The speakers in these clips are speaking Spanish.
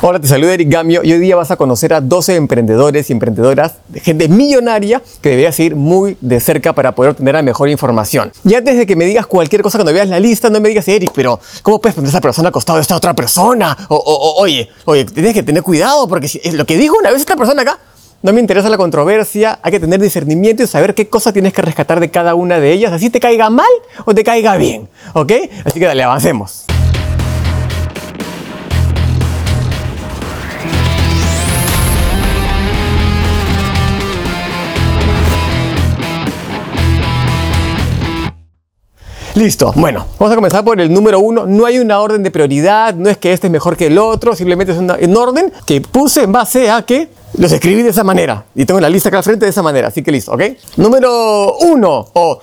Hola, te saluda Eric Gamio y hoy día vas a conocer a 12 emprendedores y emprendedoras de gente millonaria que deberías seguir muy de cerca para poder obtener la mejor información. Y antes de que me digas cualquier cosa cuando veas la lista, no me digas, Eric, pero ¿cómo puedes poner a esa persona al costado de esta otra persona? O, o- o- oye, oye, tienes que tener cuidado porque si, lo que dijo una vez esta persona acá, no me interesa la controversia, hay que tener discernimiento y saber qué cosa tienes que rescatar de cada una de ellas, así te caiga mal o te caiga bien, ¿ok? Así que dale, avancemos. Listo. Bueno, vamos a comenzar por el número uno. No hay una orden de prioridad, no es que este es mejor que el otro, simplemente es una, un orden que puse en base a que los escribí de esa manera. Y tengo la lista acá al frente de esa manera, así que listo, ¿ok? Número uno, o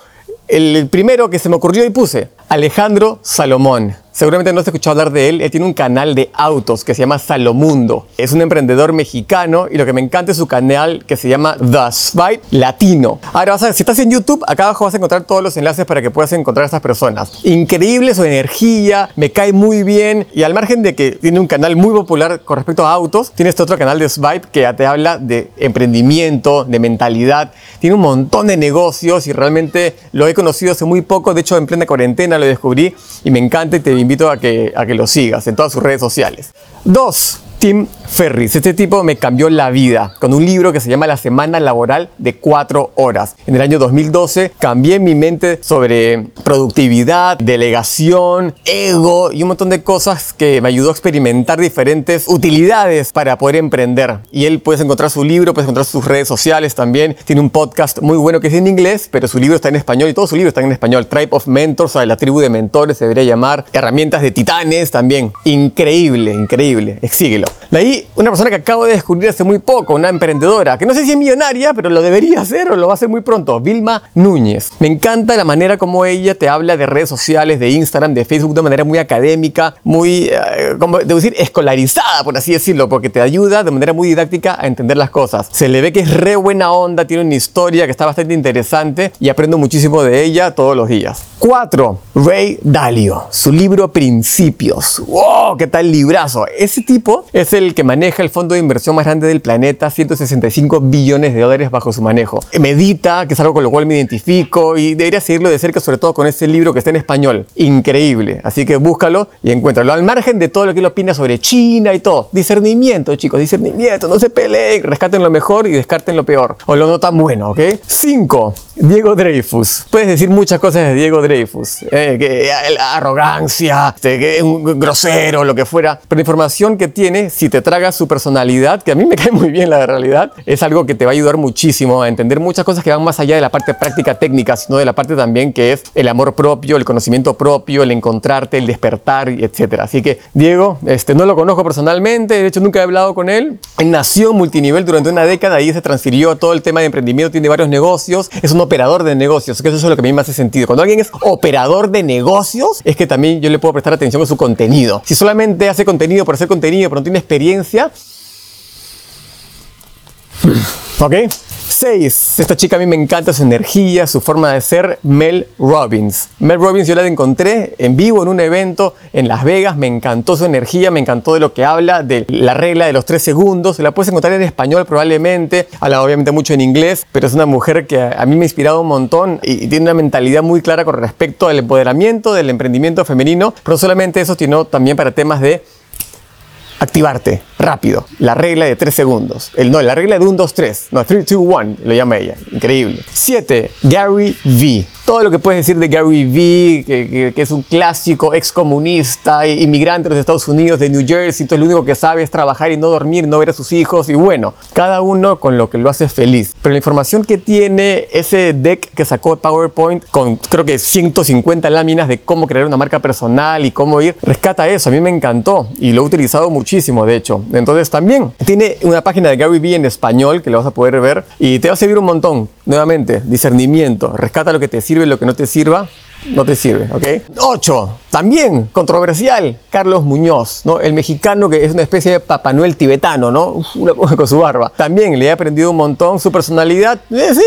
el primero que se me ocurrió y puse, Alejandro Salomón. Seguramente no has escuchado hablar de él. Él tiene un canal de autos que se llama Salomundo. Es un emprendedor mexicano y lo que me encanta es su canal que se llama The Spite Latino. Ahora, vas a ver, si estás en YouTube, acá abajo vas a encontrar todos los enlaces para que puedas encontrar a estas personas. Increíble su energía, me cae muy bien. Y al margen de que tiene un canal muy popular con respecto a autos, tiene este otro canal de Swipe que ya te habla de emprendimiento, de mentalidad. Tiene un montón de negocios y realmente lo he conocido hace muy poco. De hecho, en plena cuarentena lo descubrí y me encanta y te invito a que, a que lo sigas en todas sus redes sociales. Dos, Tim Ferris. Este tipo me cambió la vida con un libro que se llama La Semana Laboral de Cuatro Horas. En el año 2012 cambié mi mente sobre productividad, delegación, ego y un montón de cosas que me ayudó a experimentar diferentes utilidades para poder emprender. Y él puedes encontrar su libro, puedes encontrar sus redes sociales también. Tiene un podcast muy bueno que es en inglés, pero su libro está en español y todos sus libros están en español. Tribe of Mentors, o sea, la tribu de mentores se debería llamar. Herramientas de titanes también. Increíble, increíble. Síguelo. De ahí, una persona que acabo de descubrir hace muy poco, una emprendedora, que no sé si es millonaria, pero lo debería hacer o lo va a hacer muy pronto, Vilma Núñez. Me encanta la manera como ella te habla de redes sociales, de Instagram, de Facebook, de manera muy académica, muy, eh, como debo decir, escolarizada, por así decirlo, porque te ayuda de manera muy didáctica a entender las cosas. Se le ve que es re buena onda, tiene una historia que está bastante interesante y aprendo muchísimo de ella todos los días. 4. Ray Dalio, su libro Principios. ¡Wow! ¿Qué tal librazo? Ese tipo es el que maneja el fondo de inversión más grande del planeta, 165 billones de dólares bajo su manejo. Medita, que es algo con lo cual me identifico y debería seguirlo de cerca, sobre todo con este libro que está en español. Increíble. Así que búscalo y encuéntralo. Al margen de todo lo que él opina sobre China y todo. Discernimiento, chicos, discernimiento. No se peleen, rescaten lo mejor y descarten lo peor. O lo no tan bueno, ¿ok? 5. Diego Dreyfus. Puedes decir muchas cosas de Diego Dreyfus. eh, que arrogancia, este, que es un grosero, lo que fuera. Pero la información que tiene, si te traga su personalidad, que a mí me cae muy bien la realidad, es algo que te va a ayudar muchísimo a entender muchas cosas que van más allá de la parte práctica técnica, sino de la parte también que es el amor propio, el conocimiento propio, el encontrarte, el despertar, etc. Así que Diego, este, no lo conozco personalmente, de hecho nunca he hablado con. Él nació multinivel durante una década y se transfirió a todo el tema de emprendimiento, tiene varios negocios, es un operador de negocios, que eso es lo que a mí me hace sentido. Cuando alguien es operador de negocios, es que también yo le puedo prestar atención a su contenido. Si solamente hace contenido por hacer contenido, pero no tiene experiencia, ¿Ok? 6. Esta chica a mí me encanta su energía, su forma de ser, Mel Robbins. Mel Robbins yo la encontré en vivo en un evento en Las Vegas, me encantó su energía, me encantó de lo que habla, de la regla de los 3 segundos. La puedes encontrar en español probablemente, habla obviamente mucho en inglés, pero es una mujer que a mí me ha inspirado un montón y tiene una mentalidad muy clara con respecto al empoderamiento, del emprendimiento femenino, pero solamente eso, sino también para temas de activarte rápido. La regla de 3 segundos. El, no, la regla de 1, 2, 3. No, 3, 2, 1, lo llama ella. Increíble. 7. Gary V. Todo lo que puedes decir de Gary V, que, es un clásico excomunista, inmigrante de los Estados Unidos, de New Jersey, entonces lo único que sabe es trabajar y no dormir, no ver a sus hijos, y bueno, cada uno con lo que lo hace feliz. Pero la información que tiene ese deck que sacó PowerPoint con creo que 150 láminas de cómo crear una marca personal y cómo ir, rescata eso, a mí me encantó y lo he utilizado muchísimo, de hecho. Entonces también tiene una página de Gary Vee en español que lo vas a poder ver y te va a servir un montón. Nuevamente, discernimiento, rescata lo que te sirve, lo que no te sirva, no te sirve, ¿ok? 8. También controversial, Carlos Muñoz, ¿no? El mexicano que es una especie de Papá Noel tibetano, ¿no? Uf, una con su barba. También le he aprendido un montón su personalidad. eh, sí,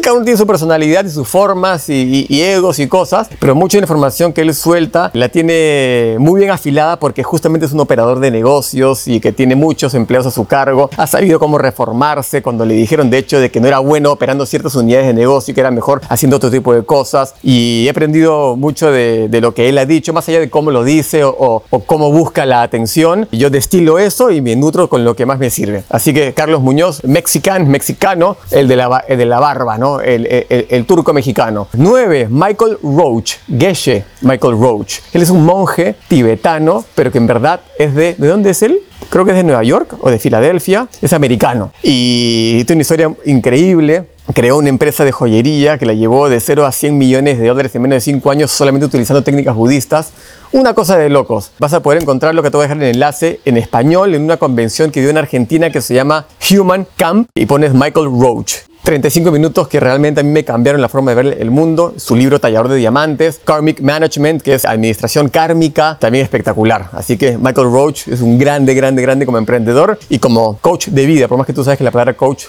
cada uno tiene su personalidad y sus formas y, y, egos y cosas, pero mucha información que él suelta la tiene muy bien afilada porque justamente es un operador de negocios y que tiene muchos empleados a su cargo. Ha sabido cómo reformarse cuando le dijeron, de hecho, de que no era bueno operando ciertas unidades de negocio y que era mejor haciendo otro tipo de cosas. Y he aprendido mucho de, de lo que él ha dicho, más allá de cómo lo dice o, o, cómo busca la atención. Yo destilo eso y me nutro con lo que más me sirve. Así que Carlos Muñoz, mexicano, mexicano, el de la, el de la barba, ¿no? El, el, turco mexicano. 9. Michael Roach, Geshe Michael Roach. Él es un monje tibetano, pero que en verdad es de... ¿De dónde es él? Creo que es de Nueva York o de Filadelfia. Es americano. Y tiene una historia increíble creó una empresa de joyería que la llevó de 0 a 100 millones de dólares en menos de 5 años solamente utilizando técnicas budistas. Una cosa de locos. Vas a poder encontrar lo que te voy a dejar en el enlace en español en una convención que dio en Argentina que se llama Human Camp y pones Michael Roach. 35 minutos que realmente a mí me cambiaron la forma de ver el mundo. Su libro Tallador de Diamantes, Karmic Management, que es administración kármica, también espectacular. Así que Michael Roach es un grande, grande, grande como emprendedor y como coach de vida. Por más que tú sabes que la palabra coach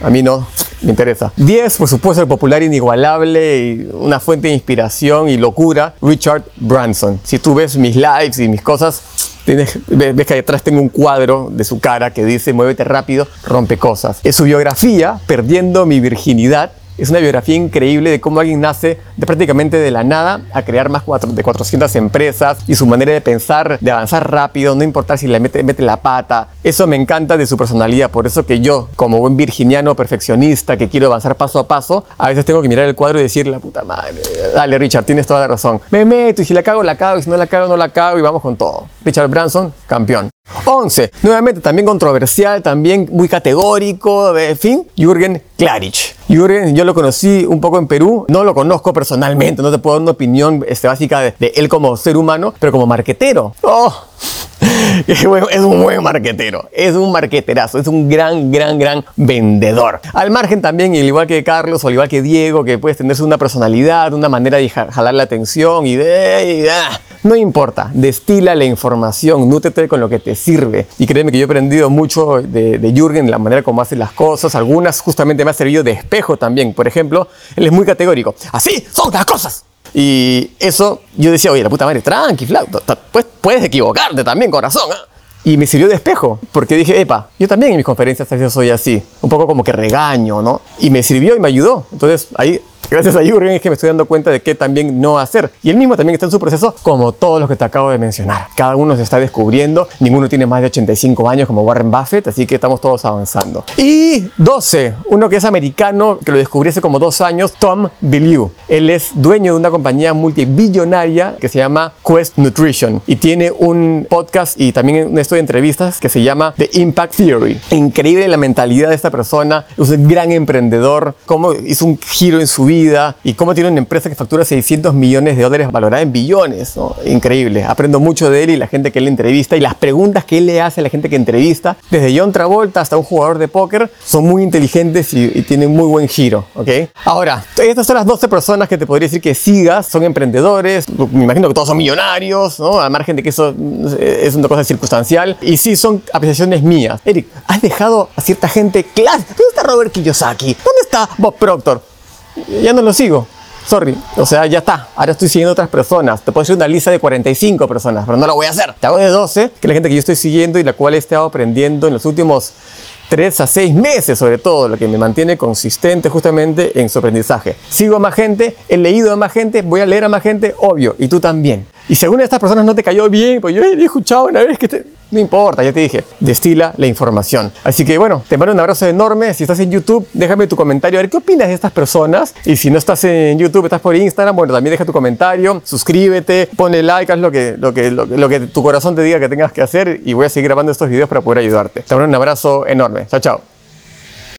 a mí no me interesa. 10, por supuesto, el popular inigualable y una fuente de inspiración y locura, Richard Branson. Si tú ves mis lives y mis cosas, Tienes, ves que detrás tengo un cuadro de su cara que dice muévete rápido, rompe cosas. Es su biografía, Perdiendo mi virginidad, es una biografía increíble de cómo alguien nace de prácticamente de la nada a crear más de 400 empresas y su manera de pensar, de avanzar rápido, no importar si le mete, la pata. Eso me encanta de su personalidad. Por eso que yo, como buen virginiano perfeccionista que quiero avanzar paso a paso, a veces tengo que mirar el cuadro y decir, la puta madre, dale Richard, tienes toda la razón. Me meto y si la cago, la cago, y si no la cago, no la cago y vamos con todo. Richard Branson, campeón. 11. Nuevamente también controversial, también muy categórico, de fin, Jürgen Klarich. Jürgen, yo lo conocí un poco en Perú, no lo conozco personalmente, no te puedo dar una opinión este, básica de, de él como ser humano, pero como marquetero. ¡Oh! es un buen marquetero, es un marqueterazo, es un gran, gran, gran vendedor. Al margen también, al igual que Carlos o al igual que Diego, que puedes tener una personalidad, una manera de jalar la atención y de... Ah, no importa, destila la información, nútrete con lo que te sirve. Y créeme que yo he aprendido mucho de, de Jürgen, la manera como hace las cosas. Algunas justamente me ha servido de espejo también. Por ejemplo, él es muy categórico. Así son las cosas. Y eso yo decía, oye, la puta madre, tranqui, flauto, pues puedes equivocarte también, corazón. ¿eh? Y me sirvió de espejo, porque dije, epa, yo también en mis conferencias a soy así, un poco como que regaño, ¿no? Y me sirvió y me ayudó. Entonces ahí gracias a Jürgen es que me estoy dando cuenta de qué también no hacer. Y él mismo también está en su proceso, como todos los que te acabo de mencionar. Cada uno se está descubriendo, ninguno tiene más de 85 años como Warren Buffett, así que estamos todos avanzando. Y 12, uno que es americano, que lo descubrí hace como dos años, Tom Bilyeu. Él es dueño de una compañía multibillonaria que se llama Quest Nutrition y tiene un podcast y también un estudio de entrevistas que se llama The Impact Theory. Increíble la mentalidad de esta persona, es un gran emprendedor, cómo hizo un giro en su vida y cómo tiene una empresa que factura 600 millones de dólares valorada en billones. Increíble. Aprendo mucho de él y la gente que él entrevista y las preguntas que él le hace a la gente que entrevista, desde John Travolta hasta un jugador de póker, son muy inteligentes y, y tienen muy buen giro. ¿ok? Ahora, estas son las 12 personas que te podría decir que sigas, son emprendedores, me imagino que todos son millonarios, ¿no? al margen de que eso es una cosa circunstancial. Y sí, son apreciaciones mías. Eric, ¿has dejado a cierta gente clase? ¿Dónde está Robert Kiyosaki? ¿Dónde está Bob Proctor? Ya no lo sigo. Sorry, o sea, ya está. Ahora estoy siguiendo otras personas. Te puedo decir una lista de 45 personas, pero no la voy a hacer. Te hago de 12, que es la gente que yo estoy siguiendo y la cual he estado aprendiendo en los últimos 3 a 6 meses, sobre todo, lo que me mantiene consistente justamente en su aprendizaje. Sigo a más gente, he leído a más gente, voy a leer a más gente, obvio, y tú también. Y de estas personas no te cayó bien, pues yo he escuchado una vez que te... No importa, ya te dije, destila la información. Así que bueno, te mando un abrazo enorme. Si estás en YouTube, déjame tu comentario a ver qué opinas de estas personas. Y si no estás en YouTube, estás por Instagram, bueno, también deja tu comentario, suscríbete, ponle like, haz lo que, lo que, lo, lo que tu corazón te diga que tengas que hacer y voy a seguir grabando estos videos para poder ayudarte. Te mando un abrazo enorme. Chao, chao.